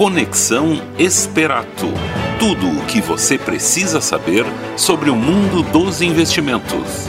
Conexão Esperato. Tudo o que você precisa saber sobre o mundo dos investimentos.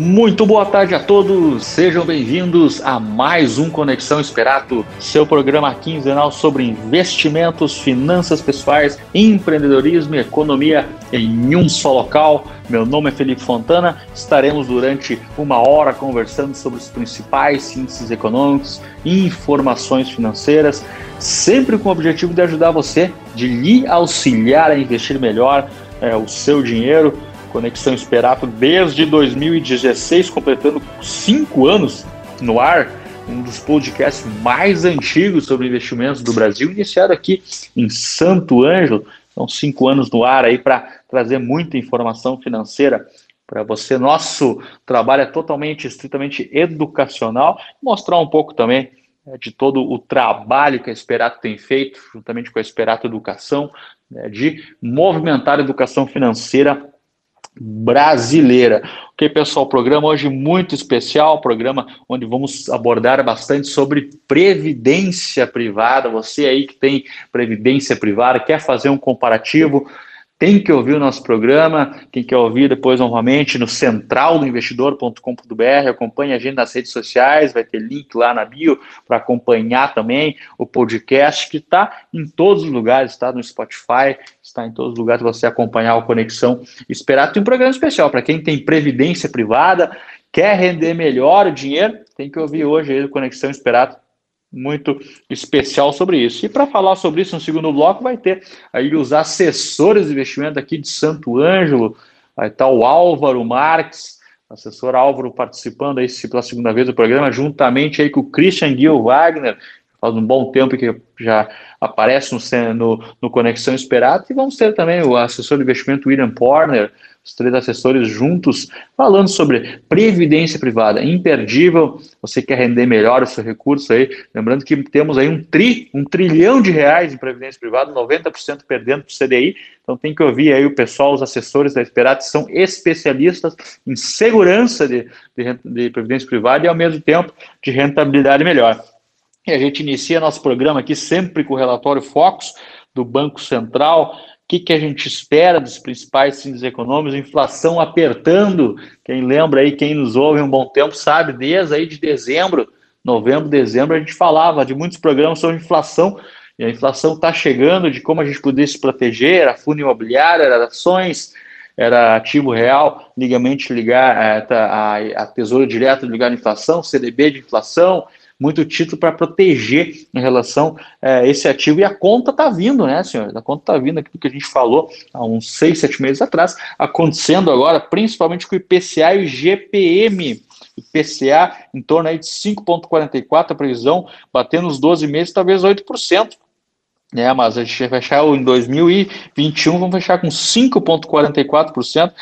Muito boa tarde a todos, sejam bem-vindos a mais um Conexão Esperato, seu programa quinzenal sobre investimentos, finanças pessoais, empreendedorismo e economia em um só local. Meu nome é Felipe Fontana, estaremos durante uma hora conversando sobre os principais índices econômicos e informações financeiras, sempre com o objetivo de ajudar você, de lhe auxiliar a investir melhor é, o seu dinheiro Conexão Esperato desde 2016, completando cinco anos no ar, um dos podcasts mais antigos sobre investimentos do Brasil, iniciado aqui em Santo Ângelo. São cinco anos no ar aí para trazer muita informação financeira para você. Nosso trabalho é totalmente, estritamente educacional, mostrar um pouco também é, de todo o trabalho que a Esperato tem feito, juntamente com a Esperato Educação, né, de movimentar a educação financeira brasileira. Ok, pessoal, programa hoje muito especial, programa onde vamos abordar bastante sobre previdência privada. Você aí que tem previdência privada, quer fazer um comparativo, tem que ouvir o nosso programa. Quem quer ouvir depois novamente no centraldoinvestidor.com.br, acompanhe a gente nas redes sociais, vai ter link lá na bio para acompanhar também o podcast que está em todos os lugares, está no Spotify, está em todos os lugares para você acompanhar o Conexão Esperado. Tem um programa especial para quem tem previdência privada, quer render melhor o dinheiro, tem que ouvir hoje aí o Conexão Esperado muito especial sobre isso. E para falar sobre isso no segundo bloco, vai ter aí os assessores de investimento aqui de Santo Ângelo, vai estar o Álvaro Marques, assessor Álvaro participando aí pela segunda vez do programa, juntamente aí com o Christian Gil Wagner, faz um bom tempo que já aparece no, no, no Conexão Esperado, e vamos ter também o assessor de investimento William Porner, os três assessores juntos, falando sobre previdência privada, imperdível, você quer render melhor o seu recurso aí, lembrando que temos aí um tri, um trilhão de reais em previdência privada, 90% perdendo para o CDI, então tem que ouvir aí o pessoal, os assessores da Esperat, são especialistas em segurança de, de, de previdência privada e ao mesmo tempo de rentabilidade melhor. E a gente inicia nosso programa aqui sempre com o relatório Focus do Banco Central, o que, que a gente espera dos principais índices econômicos? Inflação apertando. Quem lembra aí, quem nos ouve um bom tempo, sabe, desde aí de dezembro, novembro, dezembro, a gente falava de muitos programas sobre inflação. E a inflação está chegando, de como a gente poderia se proteger, era fundo imobiliário, era ações, era ativo real, ligamente ligar a, a, a tesouro direto ligado à inflação, CDB de inflação, muito título para proteger em relação a é, esse ativo. E a conta está vindo, né, senhores? A conta está vindo, aquilo que a gente falou há uns seis, sete meses atrás, acontecendo agora, principalmente com o IPCA e o GPM. IPCA em torno aí de 5,44, a previsão, batendo os 12 meses, talvez 8%. Né, mas a gente vai fechar em 2021, vamos fechar com 5,44%.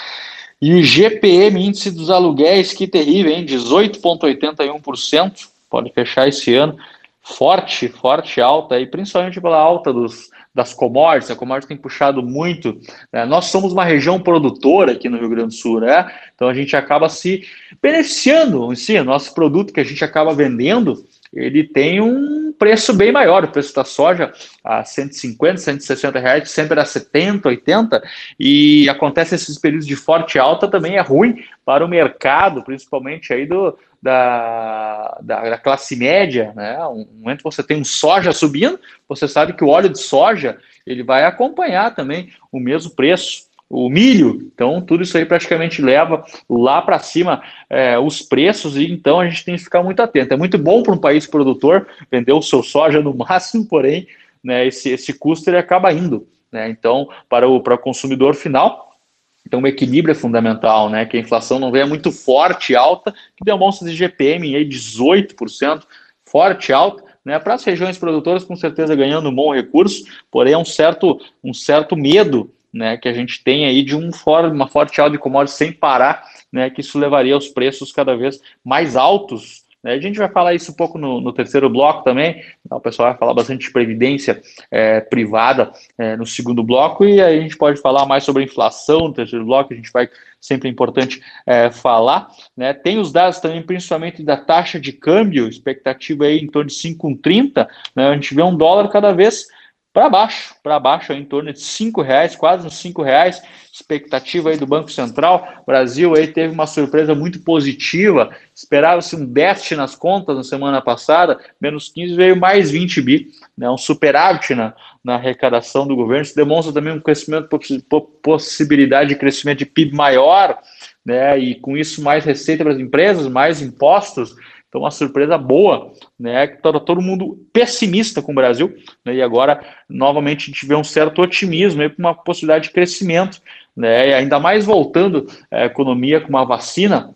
E o GPM, índice dos aluguéis, que terrível, hein? 18,81% pode fechar esse ano forte, forte alta, e principalmente pela alta dos, das commodities, a commodity tem puxado muito. Né? Nós somos uma região produtora aqui no Rio Grande do Sul, né? Então a gente acaba se beneficiando em si, nosso produto que a gente acaba vendendo, ele tem um preço bem maior. O preço da soja a 150, 160 reais, sempre era 70, 80, e acontece esses períodos de forte alta também é ruim para o mercado, principalmente aí do, da, da, da, classe média, né? Um momento você tem um soja subindo, você sabe que o óleo de soja ele vai acompanhar também o mesmo preço. O milho, então tudo isso aí praticamente leva lá para cima é, os preços e então a gente tem que ficar muito atento. É muito bom para um país produtor vender o seu soja no máximo, porém né, esse, esse custo ele acaba indo. Né? Então, para o, para o consumidor final, então, o equilíbrio é fundamental, né? Que a inflação não venha muito forte, alta, que demonstra de GPM aí 18%, forte, alta, né? Para as regiões produtoras, com certeza ganhando um bom recurso, porém é um certo, um certo medo né, que a gente tem aí de um for, uma forte alta de commodities sem parar, né, que isso levaria aos preços cada vez mais altos Né? A gente vai falar isso um pouco no, no terceiro bloco também. Então, o pessoal vai falar bastante de previdência é, privada é, no segundo bloco e aí a gente pode falar mais sobre inflação no terceiro bloco. A gente vai sempre é importante é, falar. Né? Tem os dados também, principalmente da taxa de câmbio, expectativa aí em torno de 5,30. Né? A gente vê um dólar cada vez para baixo, para baixo, em torno de cinco reais, quase uns cinco reais, expectativa aí do Banco Central. O Brasil aí teve uma surpresa muito positiva, esperava-se um déficit nas contas na semana passada, menos 15 veio mais 20 bi, né, um superávit na, na arrecadação do governo. Isso demonstra também um crescimento, possibilidade de crescimento de PIB maior, né, e com isso mais receita para as empresas, mais impostos. Então, uma surpresa boa, né? Que estava todo mundo pessimista com o Brasil, né, e agora, novamente, a gente vê um certo otimismo com uma possibilidade de crescimento, né? E ainda mais voltando a economia com uma vacina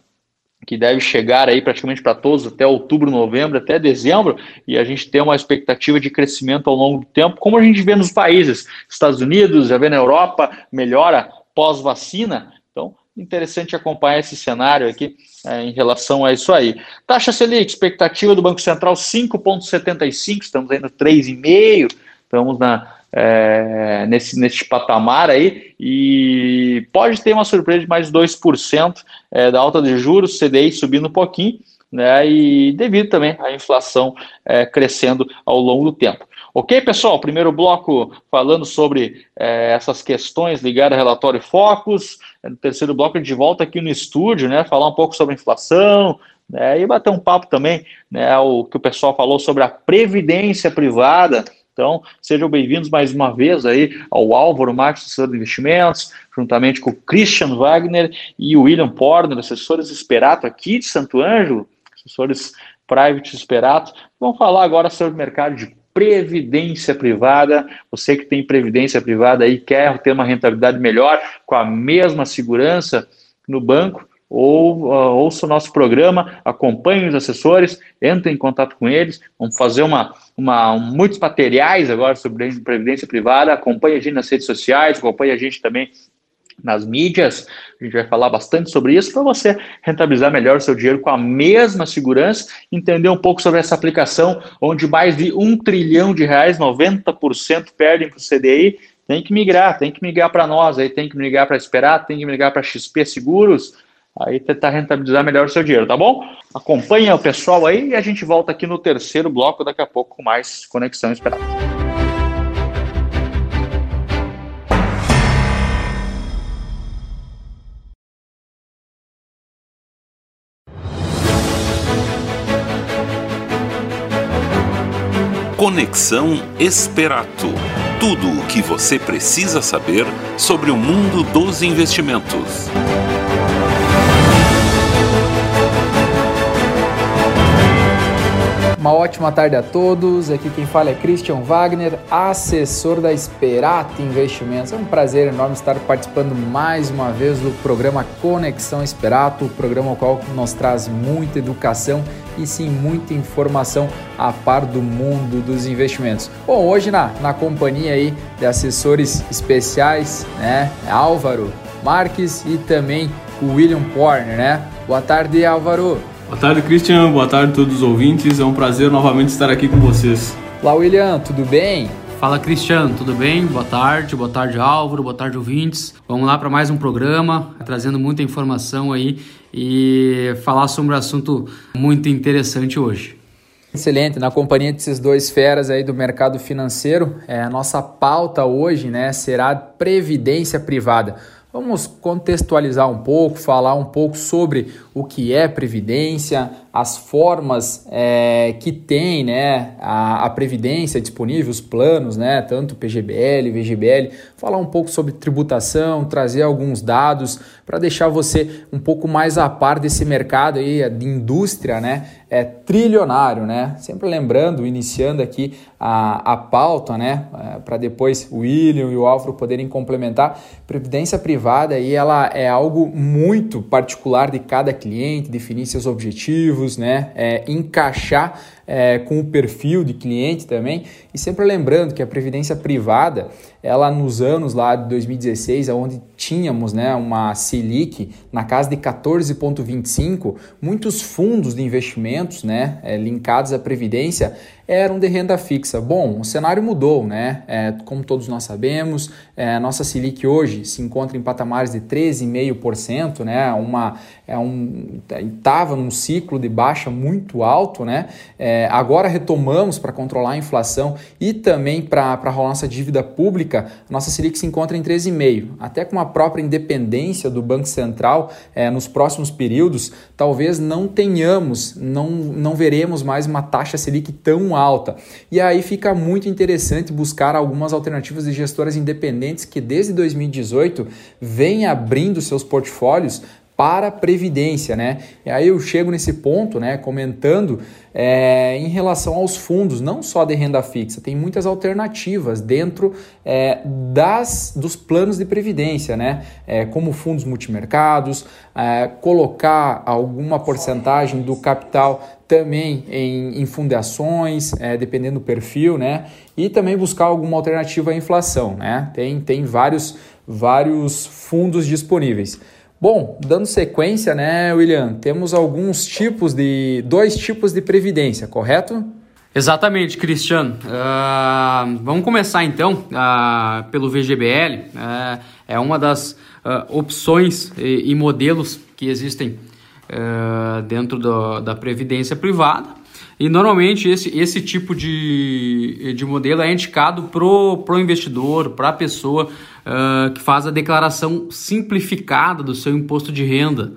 que deve chegar aí praticamente para todos até outubro, novembro, até dezembro, e a gente tem uma expectativa de crescimento ao longo do tempo, como a gente vê nos países, Estados Unidos, já vê na Europa, melhora pós-vacina. Então, interessante acompanhar esse cenário aqui é, em relação a isso aí. Taxa Selic, expectativa do Banco Central 5,75, estamos aí no 3,5, estamos na, é, nesse, nesse patamar aí, e pode ter uma surpresa de mais 2% é, da alta de juros, CDI subindo um pouquinho, né, e devido também à inflação é, crescendo ao longo do tempo. Ok, pessoal? Primeiro bloco falando sobre é, essas questões ligadas ao relatório Focus. No terceiro bloco, de volta aqui no estúdio, né? Falar um pouco sobre inflação, né, e bater um papo também, né? O que o pessoal falou sobre a previdência privada. Então, sejam bem-vindos mais uma vez aí ao Álvaro Marques, assessor de investimentos, juntamente com o Christian Wagner e o William Porner, assessores Esperato aqui de Santo Ângelo, assessores Private Esperato. Vamos falar agora sobre o mercado de previdência privada. Você que tem previdência privada aí quer ter uma rentabilidade melhor com a mesma segurança no banco, ou uh, ouça o nosso programa, acompanhe os assessores, entre em contato com eles, vamos fazer uma, uma, um, muitos materiais agora sobre previdência privada, acompanhe a gente nas redes sociais, acompanhe a gente também nas mídias, a gente vai falar bastante sobre isso para você rentabilizar melhor o seu dinheiro com a mesma segurança, entender um pouco sobre essa aplicação, onde mais de um trilhão de reais, 90% perdem para o CDI, tem que migrar, tem que migrar para nós, aí tem que migrar para esperar, tem que migrar para XP Seguros, aí tentar rentabilizar melhor o seu dinheiro, tá bom? Acompanha o pessoal aí e a gente volta aqui no terceiro bloco daqui a pouco com mais Conexão Esperada. Conexão Esperato. Tudo o que você precisa saber sobre o mundo dos investimentos. Uma ótima tarde a todos. Aqui quem fala é Christian Wagner, assessor da Esperato Investimentos. É um prazer enorme estar participando mais uma vez do programa Conexão Esperato, o programa ao qual nos traz muita educação e sim muita informação a par do mundo dos investimentos. Bom, hoje na, na companhia aí de assessores especiais, né? Álvaro Marques e também o William Porner, né? Boa tarde, Álvaro. Boa tarde, Christian. Boa tarde a todos os ouvintes. É um prazer novamente estar aqui com vocês. Olá, William. Tudo bem? Fala, Cristiano. Tudo bem? Boa tarde. Boa tarde, Álvaro. Boa tarde, ouvintes. Vamos lá para mais um programa, trazendo muita informação aí e falar sobre um assunto muito interessante hoje. Excelente, na companhia desses dois feras aí do mercado financeiro, é, a nossa pauta hoje né, será previdência privada. Vamos contextualizar um pouco, falar um pouco sobre o que é previdência, as formas é, que tem né, a, a, previdência disponível, os planos, né, tanto PGBL, VGBL, falar um pouco sobre tributação, trazer alguns dados para deixar você um pouco mais a par desse mercado aí de indústria, né, é trilionário, né? Sempre lembrando, iniciando aqui a, a pauta, né, é, para depois o William e o Álvaro poderem complementar. Previdência privada aí ela é algo muito particular de cada cliente, definir seus objetivos, né, é, encaixar é, com o perfil de cliente também. E sempre lembrando que a previdência privada, ela nos anos lá de 2016, onde tínhamos né, uma Selic na casa de 14,25, muitos fundos de investimentos né, é, linkados à previdência eram de renda fixa. Bom, o cenário mudou, né? É, como todos nós sabemos, é, nossa Selic hoje se encontra em patamares de 13,5%, né? Uma, é um, estava num ciclo de baixa muito alto, né? É, agora retomamos para controlar a inflação e também para rolar nossa dívida pública, nossa Selic se encontra em 13,5%. Até com a própria independência do Banco Central, é, nos próximos períodos, talvez não tenhamos, não, não veremos mais uma taxa Selic tão alta. E aí fica muito interessante buscar algumas alternativas de gestoras independentes que desde 2018 vêm abrindo seus portfólios para a previdência, né? E aí eu chego nesse ponto, né, comentando é, em relação aos fundos, não só de renda fixa, tem muitas alternativas dentro é, das, dos planos de previdência, né? É, como fundos multimercados, colocar alguma porcentagem do capital também em, em fundações, dependendo do perfil, né? E também buscar alguma alternativa à inflação, né? Tem, tem vários, vários fundos disponíveis. Bom, dando sequência, né, William, temos alguns tipos de. dois tipos de previdência, correto? Exatamente, Cristiano. Uh, vamos começar então uh, pelo VGBL. Uh, é, é uma das opções e, e, modelos que existem dentro do, da previdência privada. E normalmente esse, esse tipo de, de modelo é indicado para o investidor, para a pessoa uh, que faz a declaração simplificada do seu imposto de renda.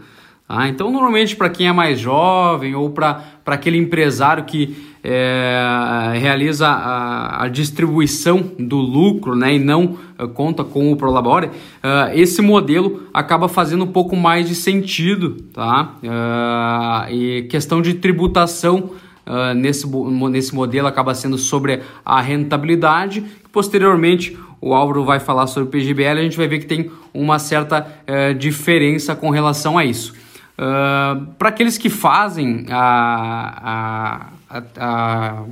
Tá? Então, normalmente para quem é mais jovem ou para aquele empresário que é, realiza a, a, distribuição do lucro né, e não uh, conta com o Prolabore, uh, esse modelo acaba fazendo um pouco mais de sentido. Tá? Uh, e questão de tributação uh, nesse, nesse modelo acaba sendo sobre a rentabilidade. Posteriormente, o Álvaro vai falar sobre o PGBL, a gente vai ver que tem uma certa uh, diferença com relação a isso. Uh, Para aqueles que fazem a, a, a,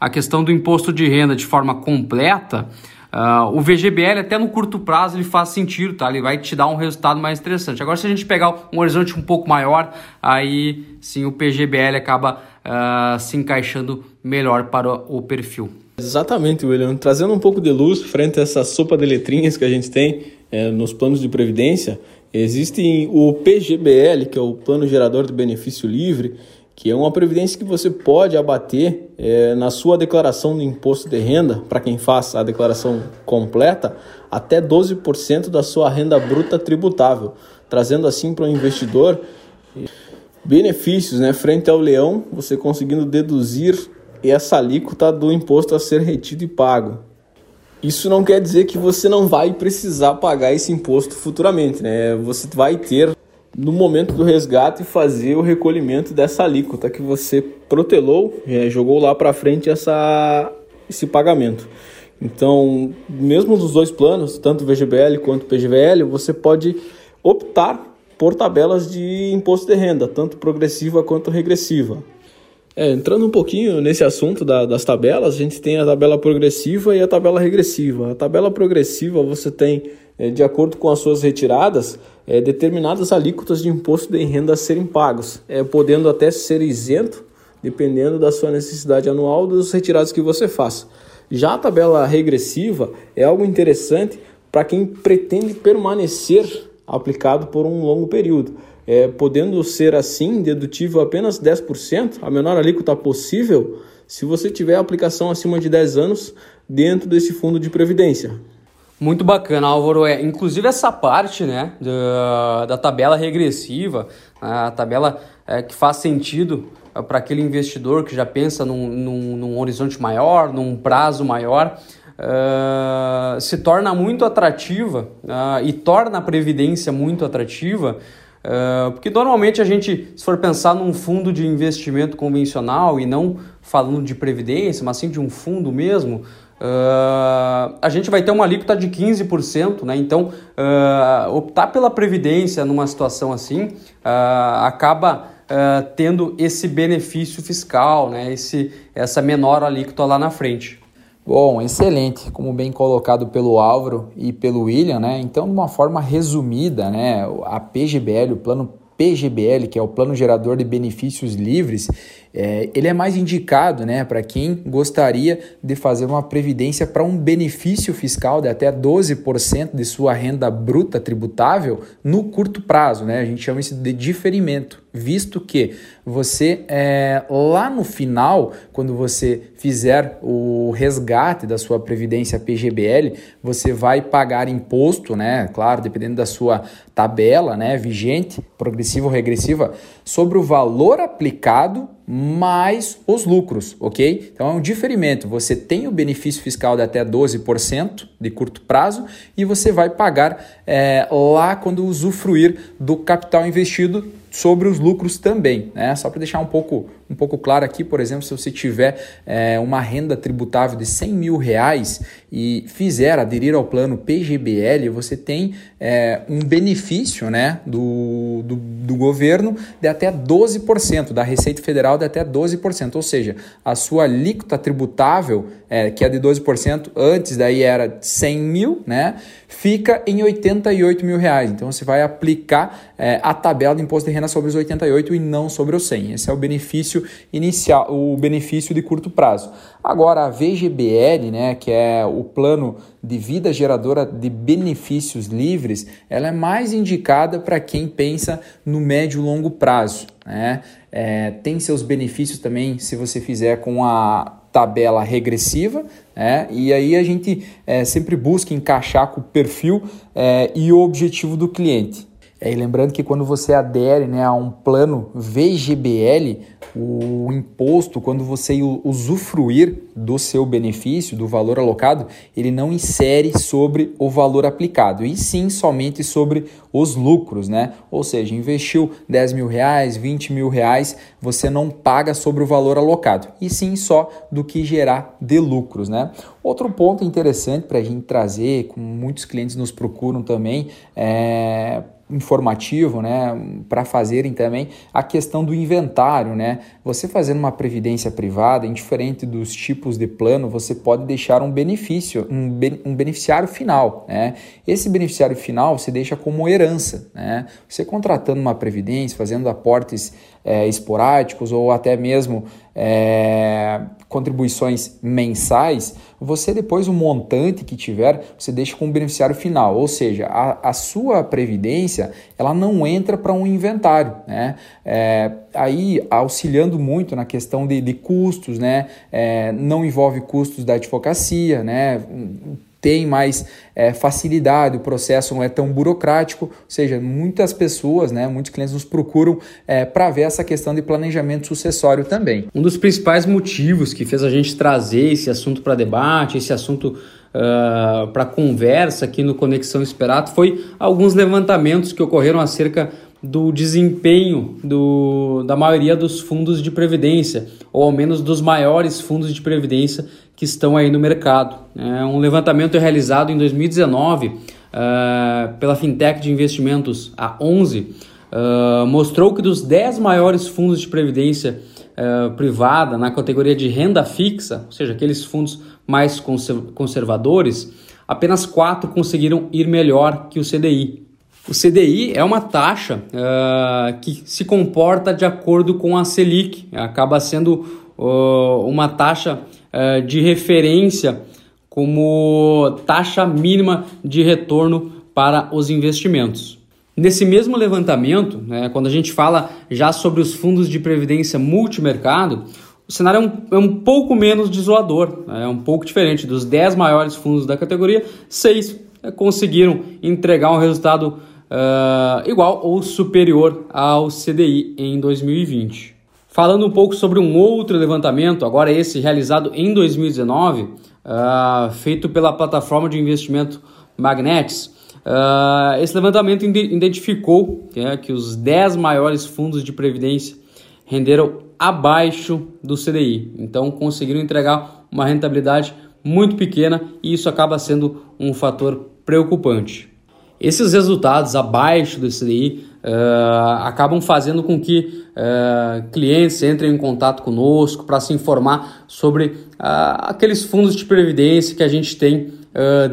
a questão do imposto de renda de forma completa, Uh, o VGBL até no curto prazo ele faz sentido, tá? Ele vai te dar um resultado mais interessante. Agora se a gente pegar um horizonte um pouco maior, aí sim o PGBL acaba uh, se encaixando melhor para o perfil. Exatamente, William. Trazendo um pouco de luz frente a essa sopa de letrinhas que a gente tem é, nos planos de previdência, existe o PGBL, que é o Plano Gerador de Benefício Livre, que é uma previdência que você pode abater é, na sua declaração do imposto de renda, para quem faz a declaração completa, até 12% da sua renda bruta tributável, trazendo assim para o investidor benefícios né, frente ao leão, você conseguindo deduzir essa alíquota do imposto a ser retido e pago. Isso não quer dizer que você não vai precisar pagar esse imposto futuramente, né? Você vai ter no momento do resgate fazer o recolhimento dessa alíquota que você protelou, é, jogou lá para frente essa, esse pagamento. Então, mesmo nos dois planos, tanto VGBL quanto PGVL, você pode optar por tabelas de imposto de renda, tanto progressiva quanto regressiva. É, entrando um pouquinho nesse assunto da, das tabelas, a gente tem a tabela progressiva e a tabela regressiva. A tabela progressiva você tem, é, de acordo com as suas retiradas, é, determinadas alíquotas de imposto de renda a serem pagos, é, podendo até ser isento, dependendo da sua necessidade anual dos retirados que você faça. Já a tabela regressiva é algo interessante para quem pretende permanecer aplicado por um longo período é, podendo ser assim dedutível apenas 10%, a menor alíquota possível, se você tiver aplicação acima de 10 anos dentro desse fundo de previdência. Muito bacana, Álvaro. É, inclusive essa parte né, da, da tabela regressiva, a tabela é, que faz sentido é, para aquele investidor que já pensa num, num, num horizonte maior, num prazo maior, uh, se torna muito atrativa uh, e torna a previdência muito atrativa Uh, porque normalmente a gente, se for pensar num fundo de investimento convencional e não falando de previdência, mas sim de um fundo mesmo, uh, a gente vai ter uma alíquota de 15%, né? Então, uh, optar pela previdência numa situação assim acaba uh, tendo esse benefício fiscal, né, esse, essa menor alíquota lá na frente. Bom, excelente, como bem colocado pelo Álvaro e pelo William, né? Então, de uma forma resumida, né, a PGBL, o plano PGBL, que é o Plano Gerador de Benefícios Livres, é, ele é mais indicado né, para quem gostaria de fazer uma previdência para um benefício fiscal de até 12% de sua renda bruta tributável no curto prazo. Né? A gente chama isso de diferimento visto que você é, lá no final, quando você fizer o resgate da sua previdência PGBL, você vai pagar imposto, né? Claro, dependendo da sua tabela, né, vigente, progressiva ou regressiva, sobre o valor aplicado mais os lucros, ok? Então é um diferimento. Você tem o benefício fiscal de até 12% de curto prazo e você vai pagar é, lá quando usufruir do capital investido sobre os lucros também, né? Só para deixar um pouco, um pouco claro aqui, por exemplo, se você tiver é, uma renda tributável de 100 mil reais e fizer aderir ao plano PGBL, você tem é, um benefício né, do, do, do governo de até 12%, da Receita Federal de até 12%, ou seja, a sua alíquota tributável, é, que é de 12%, antes daí era 100 mil, né? fica em 88 mil reais. Então você vai aplicar é, a tabela de imposto de renda sobre os 88 e não sobre os 100. Esse é o benefício inicial, o benefício de curto prazo. Agora a VGBL, né, que é o plano de vida geradora de benefícios livres, ela é mais indicada para quem pensa no médio e longo prazo. Né? É, tem seus benefícios também se você fizer com a tabela regressiva, né? e aí a gente é, sempre busca encaixar com o perfil é, e o objetivo do cliente. É, e lembrando que quando você adere né, a um plano VGBL, o imposto, quando você usufruir do seu benefício, do valor alocado, ele não insere sobre o valor aplicado, e sim somente sobre os lucros, né? Ou seja, investiu 10 mil reais, 20 mil reais, você não paga sobre o valor alocado, e sim só do que gerar de lucros, né? Outro ponto interessante para a gente trazer, como muitos clientes nos procuram também, é informativo, né, para fazerem também a questão do inventário, Você fazendo uma previdência privada, indiferente dos tipos de plano, você pode deixar um benefício, um, be um beneficiário final, né? Esse beneficiário final você deixa como herança, né? Você contratando uma previdência, fazendo aportes é, esporádicos ou até mesmo é, contribuições mensais, você depois o montante que tiver, você deixa com o beneficiário final, ou seja, a, a sua previdência ela não entra para um inventário, né? É, aí auxiliando muito na questão de, de custos, né? É, não envolve custos da advocacia, né? Tem mais é, facilidade, o processo não é tão burocrático, ou seja, muitas pessoas, né, muitos clientes nos procuram é, para ver essa questão de planejamento sucessório também. Um dos principais motivos que fez a gente trazer esse assunto para debate, esse assunto uh, para conversa aqui no Conexão Esperato foi alguns levantamentos que ocorreram acerca do desempenho do, da maioria dos fundos de previdência, ou ao menos dos maiores fundos de previdência que estão aí no mercado. É um levantamento realizado em 2019 uh, eh, pela fintech de investimentos a 11 uh, mostrou que dos 10 maiores fundos de previdência uh, privada na categoria de renda fixa, ou seja, aqueles fundos mais conservadores, apenas quatro conseguiram ir melhor que o CDI. O CDI é uma taxa uh, que se comporta de acordo com a Selic, acaba sendo uh, uma taxa uh, de referência como taxa mínima de retorno para os investimentos. Nesse mesmo levantamento, né, quando a gente fala já sobre os fundos de previdência multimercado, o cenário é um, é um pouco menos desolador, né, é um pouco diferente. Dos 10 maiores fundos da categoria, 6 conseguiram entregar um resultado uh, igual ou superior ao CDI em 2020. Falando um pouco sobre um outro levantamento, agora esse realizado em 2019, uh, ah, feito pela plataforma de investimento Magnets, uh, esse levantamento identificou é, que os 10 maiores fundos de previdência renderam abaixo do CDI, então conseguiram entregar uma rentabilidade muito pequena e isso acaba sendo um fator preocupante. Esses resultados abaixo do CDI uh, acabam fazendo com que uh, clientes entrem em contato conosco para se informar sobre uh, aqueles fundos de previdência que a gente tem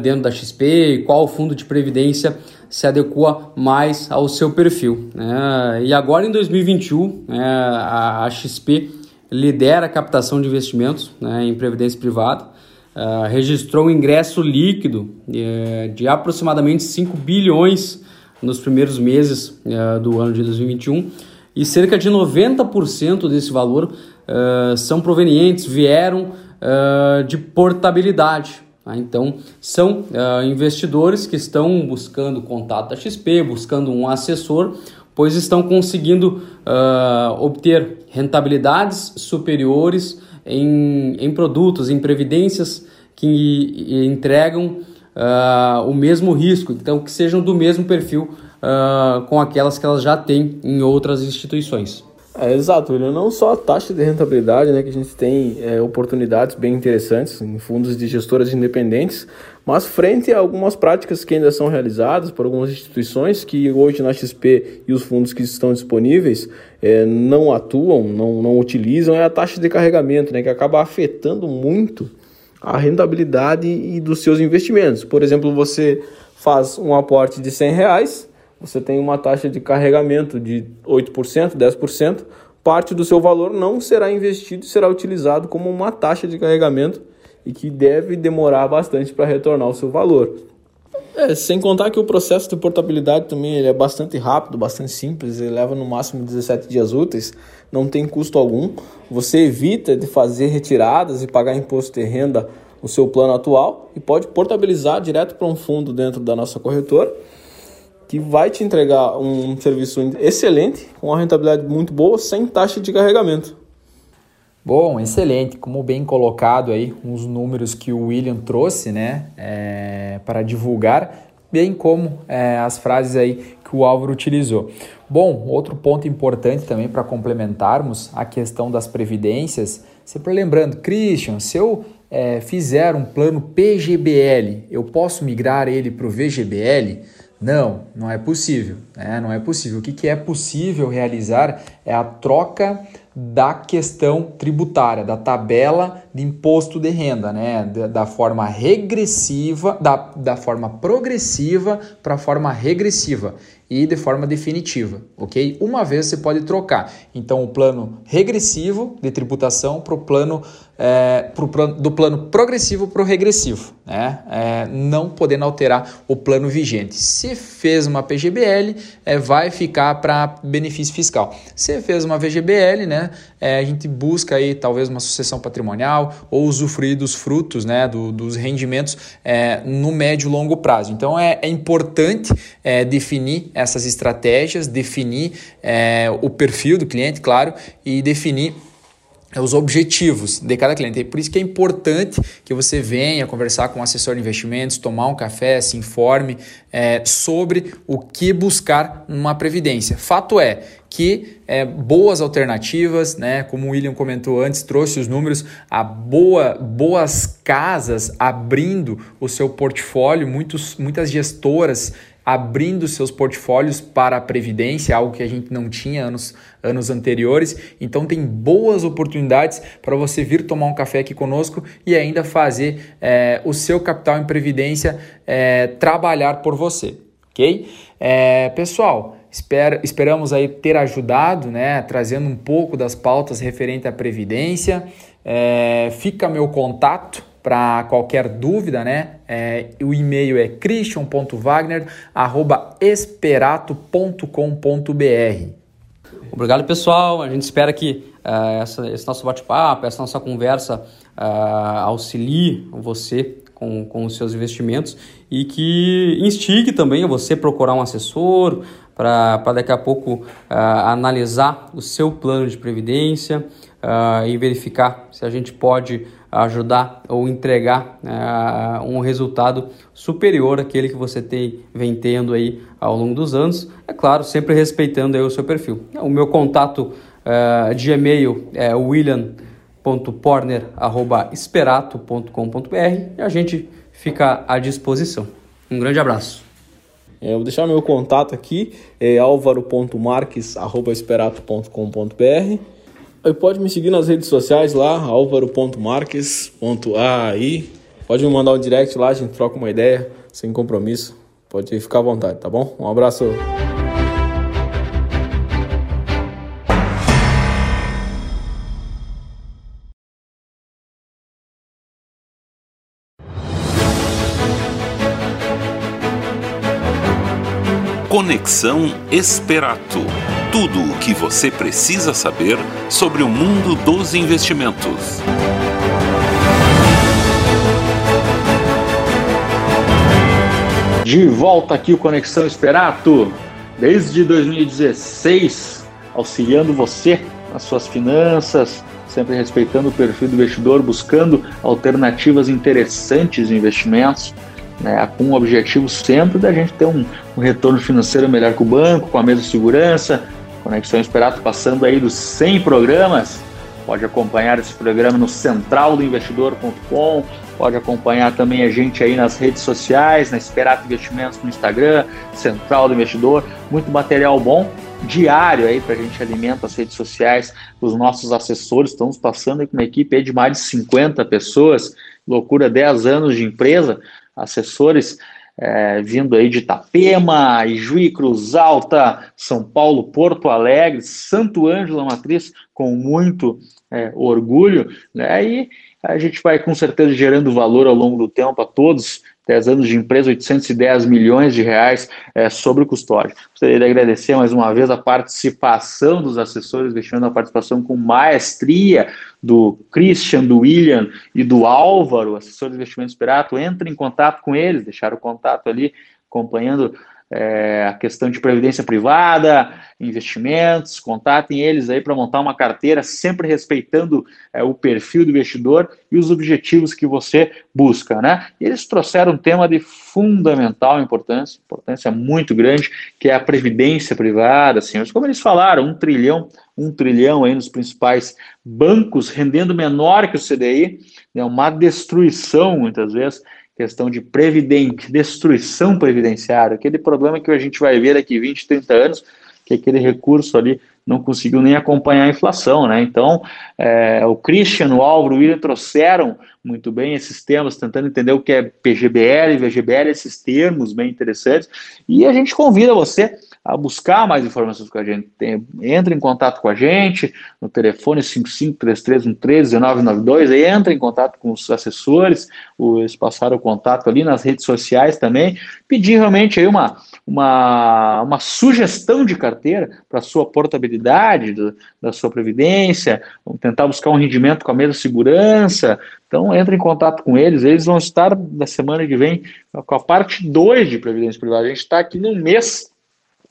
dentro da XP e qual fundo de previdência se adequa mais ao seu perfil. Né? E agora em 2021, né, a, a XP lidera a captação de investimentos né, em previdência privada. Uh, registrou um ingresso líquido uh, de aproximadamente 5 bilhões nos primeiros meses uh, do ano de 2021 e cerca de 90% desse valor eh, são provenientes, vieram de portabilidade. Tá? Então, são investidores que estão buscando contato da XP, buscando um assessor, pois estão conseguindo obter rentabilidades superiores em, em produtos, em previdências que entregam uh, o mesmo risco, então que sejam do mesmo perfil uh, com aquelas que elas já têm em outras instituições. É, exato, William. Não só a taxa de rentabilidade, né, que a gente tem é, oportunidades bem interessantes em fundos de gestoras independentes, mas frente a algumas práticas que ainda são realizadas por algumas instituições que hoje na XP e os fundos que estão disponíveis é, não atuam, não, não utilizam, é a taxa de carregamento, né, que acaba afetando muito a rentabilidade e dos seus investimentos. Por exemplo, você faz um aporte de 100 reais, você tem uma taxa de carregamento de 8%, 10%, parte do seu valor não será investido e será utilizado como uma taxa de carregamento e que deve demorar bastante para retornar o seu valor. É, sem contar que o processo de portabilidade também ele é bastante rápido, bastante simples, ele leva no máximo 17 dias úteis, não tem custo algum. Você evita de fazer retiradas e pagar imposto de renda no seu plano atual e pode portabilizar direto para um fundo dentro da nossa corretora que vai te entregar um serviço excelente, com uma rentabilidade muito boa, sem taxa de carregamento. Bom, excelente, como bem colocado aí, uns números que o William trouxe, né, é, para divulgar, bem como é, as frases aí que o Álvaro utilizou. Bom, outro ponto importante também para complementarmos a questão das previdências, sempre lembrando, Christian, se eu é, fizer um plano PGBL, eu posso migrar ele para o VGBL? Não, não é possível. Né? Não é possível. O que, que é possível realizar é a troca da questão tributária, da tabela de imposto de renda, né? da, da forma regressiva, da, da forma progressiva para a forma regressiva e de forma definitiva, ok? Uma vez você pode trocar, então, o plano regressivo de tributação para o plano, é, pro plano do plano progressivo para o regressivo, né? É, não podendo alterar o plano vigente. Se fez uma PGBL, é, vai ficar para benefício fiscal. Se fez uma VGBL, né? É, a gente busca aí talvez uma sucessão patrimonial ou usufruir dos frutos, né? Do, dos rendimentos no médio e longo prazo. Então, é, é importante definir essas estratégias, definir é, o perfil do cliente, claro, e definir é, os objetivos de cada cliente. É por isso que é importante que você venha conversar com um assessor de investimentos, tomar um café, se informe é, sobre o que buscar numa previdência. Fato é que é, boas alternativas, né, como o William comentou antes, trouxe os números, a boa, boas casas abrindo o seu portfólio, muitos, muitas gestoras abrindo seus portfólios para a previdência, algo que a gente não tinha anos, anos anteriores. Então tem boas oportunidades para você vir tomar um café aqui conosco e ainda fazer é, o seu capital em previdência é, trabalhar por você, ok? É, pessoal, esper, esperamos aí ter ajudado, né, trazendo um pouco das pautas referente à previdência. fica meu contato para qualquer dúvida, né? É, o e-mail é christian.wagner@esperato.com.br. Obrigado, pessoal. A gente espera que uh, essa, esse nosso bate-papo, essa nossa conversa uh, auxilie você com, com os seus investimentos e que instigue também você procurar um assessor para daqui a pouco uh, analisar o seu plano de previdência e verificar se a gente pode ajudar ou entregar uh, um resultado superior àquele que você tem, vem tendo aí ao longo dos anos. É claro, sempre respeitando aí o seu perfil. O meu contato uh, de e-mail é william.porner.esperato.com.br e a gente fica à disposição. Um grande abraço. É, eu vou deixar meu contato aqui, é alvaro.marques.esperato.com.br pode me seguir nas redes sociais lá, alvaro.marques.ai. Pode me mandar um direct lá, a gente troca uma ideia, sem compromisso. Pode ficar à vontade, tá bom? Um abraço. Conexão Esperato. Tudo o que você precisa saber sobre o mundo dos investimentos. De volta aqui o Conexão Esperato, desde 2016, auxiliando você nas suas finanças, sempre respeitando o perfil do investidor, buscando alternativas interessantes de investimentos né, com o objetivo sempre da gente ter um, um, retorno financeiro melhor que o banco, com a mesma segurança. Conexão Esperato passando aí dos 100 programas. Pode acompanhar esse programa no centraldoinvestidor.com, pode acompanhar também a gente aí nas redes sociais, na Esperato Investimentos no Instagram, Central do Investidor, muito material bom diário aí para a gente alimenta as redes sociais dos nossos assessores. Estamos passando aí com uma equipe de mais de 50 pessoas, loucura, 10 anos de empresa, assessores é, vindo aí de Itapema, Ijuí, Cruz Alta, São Paulo, Porto Alegre, Santo Ângelo Matriz, com muito é, orgulho, né? E a gente vai com certeza gerando valor ao longo do tempo a todos 10 anos de empresa, 810 milhões de reais é, sobre o custódio. Gostaria de agradecer mais uma vez a participação dos assessores, deixando a participação com maestria do Christian, do William e do Álvaro, assessores de investimentos Pirato. Entre em contato com eles, deixaram o contato ali, acompanhando é, a questão de previdência privada, investimentos, contatem eles aí para montar uma carteira, sempre respeitando é, o perfil do investidor e os objetivos que você busca, né? E eles trouxeram um tema de fundamental importância, importância muito grande, que é a previdência privada, senhores. Como eles falaram, um trilhão, um trilhão aí nos principais bancos, rendendo menor que o CDI, é né, uma destruição, muitas vezes, questão de previdente, destruição previdenciária, aquele problema que a gente vai ver daqui 20, 30 anos, que aquele recurso ali não conseguiu nem acompanhar a inflação, né? Então, é, o Christian, o Álvaro, o William trouxeram muito bem esses temas, tentando entender o que é PGBL, VGBL, esses termos bem interessantes, e a gente convida você a buscar mais informações com a gente. Tem, entre em contato com a gente no telefone 5533131992, aí entra em contato com os assessores, eles passaram o contato ali nas redes sociais também, pedir realmente aí uma, uma, uma sugestão de carteira para sua portabilidade do, da sua previdência, tentar buscar um rendimento com a mesma segurança, então, entre em contato com eles, eles vão estar na semana que vem com a parte 2 de Previdência Privada. A gente está aqui no mês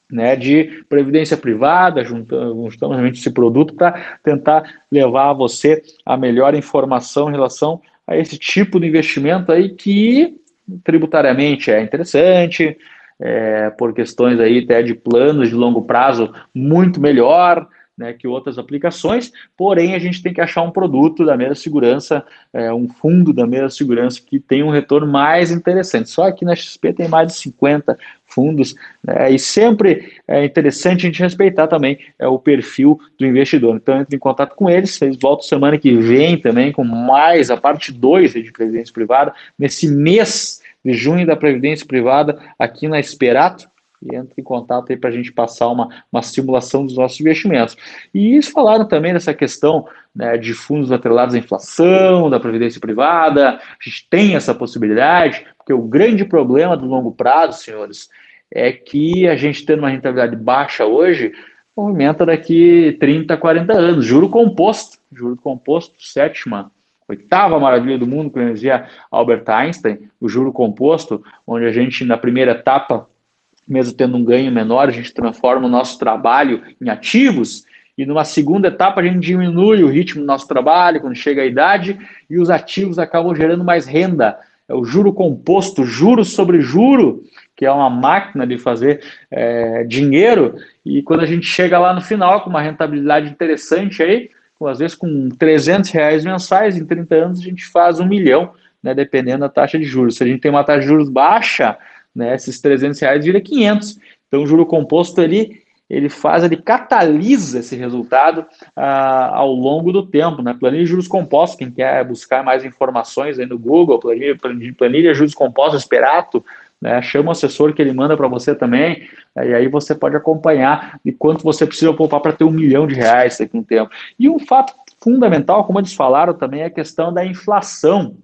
né, de previdência privada, juntamos, juntamos esse produto para tentar levar a você a melhor informação em relação a esse tipo de investimento aí que tributariamente é interessante, é, por questões aí até de planos de longo prazo muito melhor, né, que outras aplicações, porém a gente tem que achar um produto da mesma segurança, é, um fundo da mesma segurança que tem um retorno mais interessante. Só aqui na XP tem mais de 50 fundos, né, e sempre é interessante a gente respeitar também é, o perfil do investidor. Então entre em contato com eles, eles voltam semana que vem também com mais a parte 2 de Previdência Privada, nesse mês de junho da Previdência Privada aqui na Esperato, e entre em contato aí para a gente passar uma, uma simulação dos nossos investimentos. E eles falaram também dessa questão né, de fundos atrelados à inflação, da previdência privada, a gente tem essa possibilidade, porque o grande problema do longo prazo, senhores, é que a gente tendo uma rentabilidade baixa hoje, movimenta daqui 30, 40 anos. Juro composto, juro composto, sétima, oitava maravilha do mundo, como dizia Albert Einstein, o juro composto, onde a gente, na primeira etapa, mesmo tendo um ganho menor, a gente transforma o nosso trabalho em ativos, e numa segunda etapa a gente diminui o ritmo do nosso trabalho quando chega a idade, e os ativos acabam gerando mais renda. É o juro composto, juro sobre juro, que é uma máquina de fazer é, dinheiro, e quando a gente chega lá no final com uma rentabilidade interessante aí, às vezes com 300 reais mensais, em 30 anos a gente faz um milhão, né, dependendo da taxa de juros. Se a gente tem uma taxa de juros baixa, né, esses 300 reais vira 500. Então, o juro composto ele, ele faz, ele catalisa esse resultado ah, ao longo do tempo. Né? Planilha de juros compostos, quem quer buscar mais informações aí no Google, planilha, planilha, planilha juros compostos, Esperato, né? chama o assessor que ele manda para você também, e aí você pode acompanhar de quanto você precisa poupar para ter um milhão de reais daqui a um tempo. E um fato fundamental, como eles falaram também, é a questão da inflação.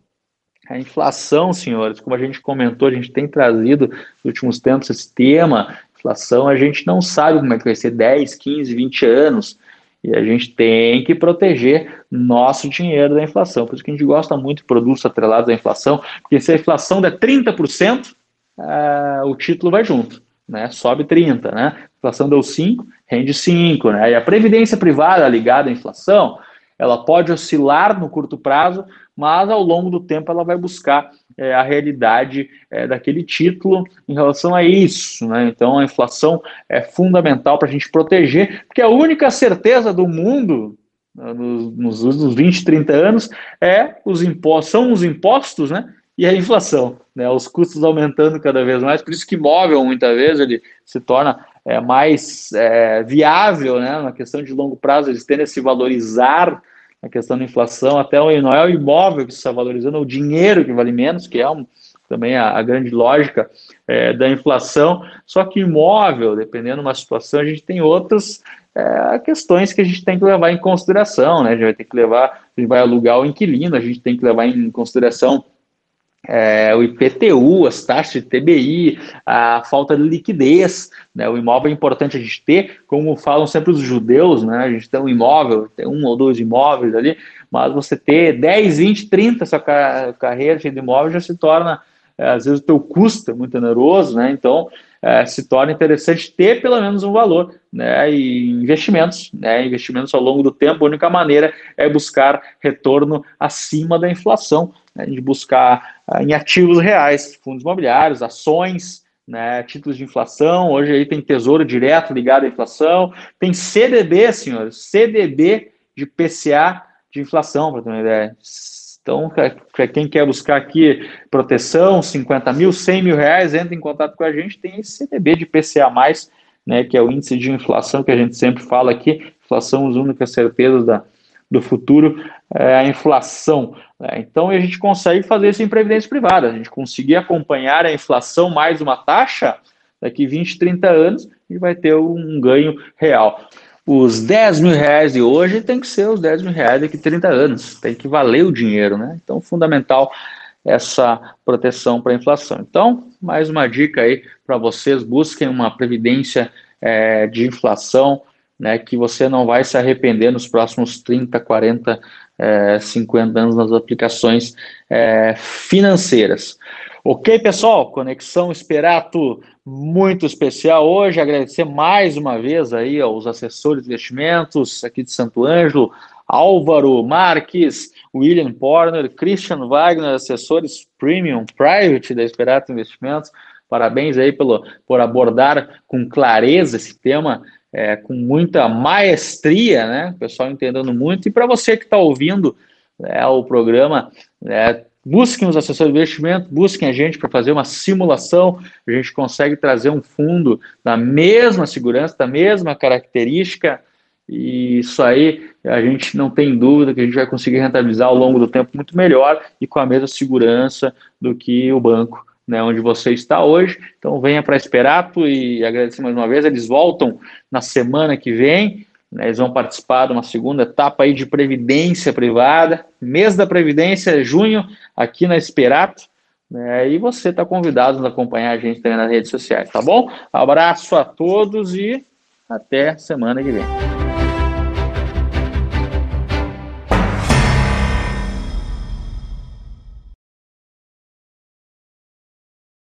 A inflação, senhores, como a gente comentou, a gente tem trazido nos últimos tempos esse tema, inflação, a gente não sabe como é que vai ser 10, 15, 20 anos. E a gente tem que proteger nosso dinheiro da inflação. Por isso que a gente gosta muito de produtos atrelados à inflação, porque se a inflação der 30%, uh, o título vai junto, né? Sobe 30, né? A inflação deu 5, rende 5, né? E a previdência privada ligada à inflação, ela pode oscilar no curto prazo, mas ao longo do tempo ela vai buscar é, a realidade é, daquele título em relação a isso. Né? Então a inflação é fundamental para a gente proteger, porque a única certeza do mundo né, nos, nos últimos 20, 30 anos é os impostos, são os impostos né, e a inflação. Né? Os custos aumentando cada vez mais, por isso que imóvel, muitas vezes, ele se torna é, mais é, viável, né, na questão de longo prazo, eles tendem a se valorizar na questão da inflação, até o, não é o imóvel que está valorizando, é o dinheiro que vale menos, que é um, também a, a, grande lógica é, da inflação, só que imóvel, dependendo de uma situação, a gente tem outras é, questões que a gente tem que levar em consideração, né, a gente vai ter que levar, a gente vai alugar o inquilino, a gente tem que levar em consideração é, o IPTU, as taxas de TBI, a falta de liquidez. Né? O imóvel é importante a gente ter, como falam sempre os judeus, né? a gente tem um imóvel, tem um ou dois imóveis ali, mas você ter 10, 20, 30 sua carreira de imóvel já se torna, é, às vezes o teu custo é muito oneroso, né? então é, se torna interessante ter pelo menos um valor, né? E investimentos, né? Investimentos ao longo do tempo, a única maneira é buscar retorno acima da inflação, né? de buscar uh, em ativos reais, fundos imobiliários, ações, né, títulos de inflação, hoje aí tem tesouro direto ligado à inflação, tem CDB, senhores, CDB de PCA de inflação, para ter uma ideia. Então, para quem quer buscar aqui proteção, 50 mil, 100 mil reais, entra em contato com a gente, tem esse CDB de PCA+, né, que é o índice de inflação que a gente sempre fala aqui, inflação, as únicas certezas da, do futuro, é a inflação. Né? Então a gente consegue fazer isso em previdência privada, a gente conseguir acompanhar a inflação mais uma taxa, daqui 20, 30 anos, gente vai ter um ganho real. Os 10 mil reais de hoje tem que ser os 10 mil reais daqui 30 anos, tem que valer o dinheiro, né? Então, fundamental essa proteção para a inflação. Então, mais uma dica aí para vocês, busquem uma previdência é, de inflação, né, que você não vai se arrepender nos próximos 30, 40, é, 50 anos nas aplicações é, financeiras. Ok, pessoal? Conexão Esperato muito especial hoje. Agradecer mais uma vez aí aos assessores de investimentos aqui de Santo Ângelo, Álvaro Marques, William Porner, Christian Wagner, assessores premium private da Esperato Investimentos. Parabéns aí pelo, por abordar com clareza esse tema é, com muita maestria, né? O pessoal entendendo muito. E para você que está ouvindo né, o programa, né, busquem os assessores de investimento, busquem a gente para fazer uma simulação. A gente consegue trazer um fundo da mesma segurança, da mesma característica. E isso aí a gente não tem dúvida que a gente vai conseguir rentabilizar ao longo do tempo muito melhor e com a mesma segurança do que o banco né, onde você está hoje. Então venha para Esperato e agradecer mais uma vez. Eles voltam na semana que vem. Né, eles vão participar de uma segunda etapa aí de previdência privada. Mês da Previdência, junho, aqui na Esperato. Né, e você está convidado a acompanhar a gente também nas redes sociais, tá bom? Abraço a todos e até semana que vem.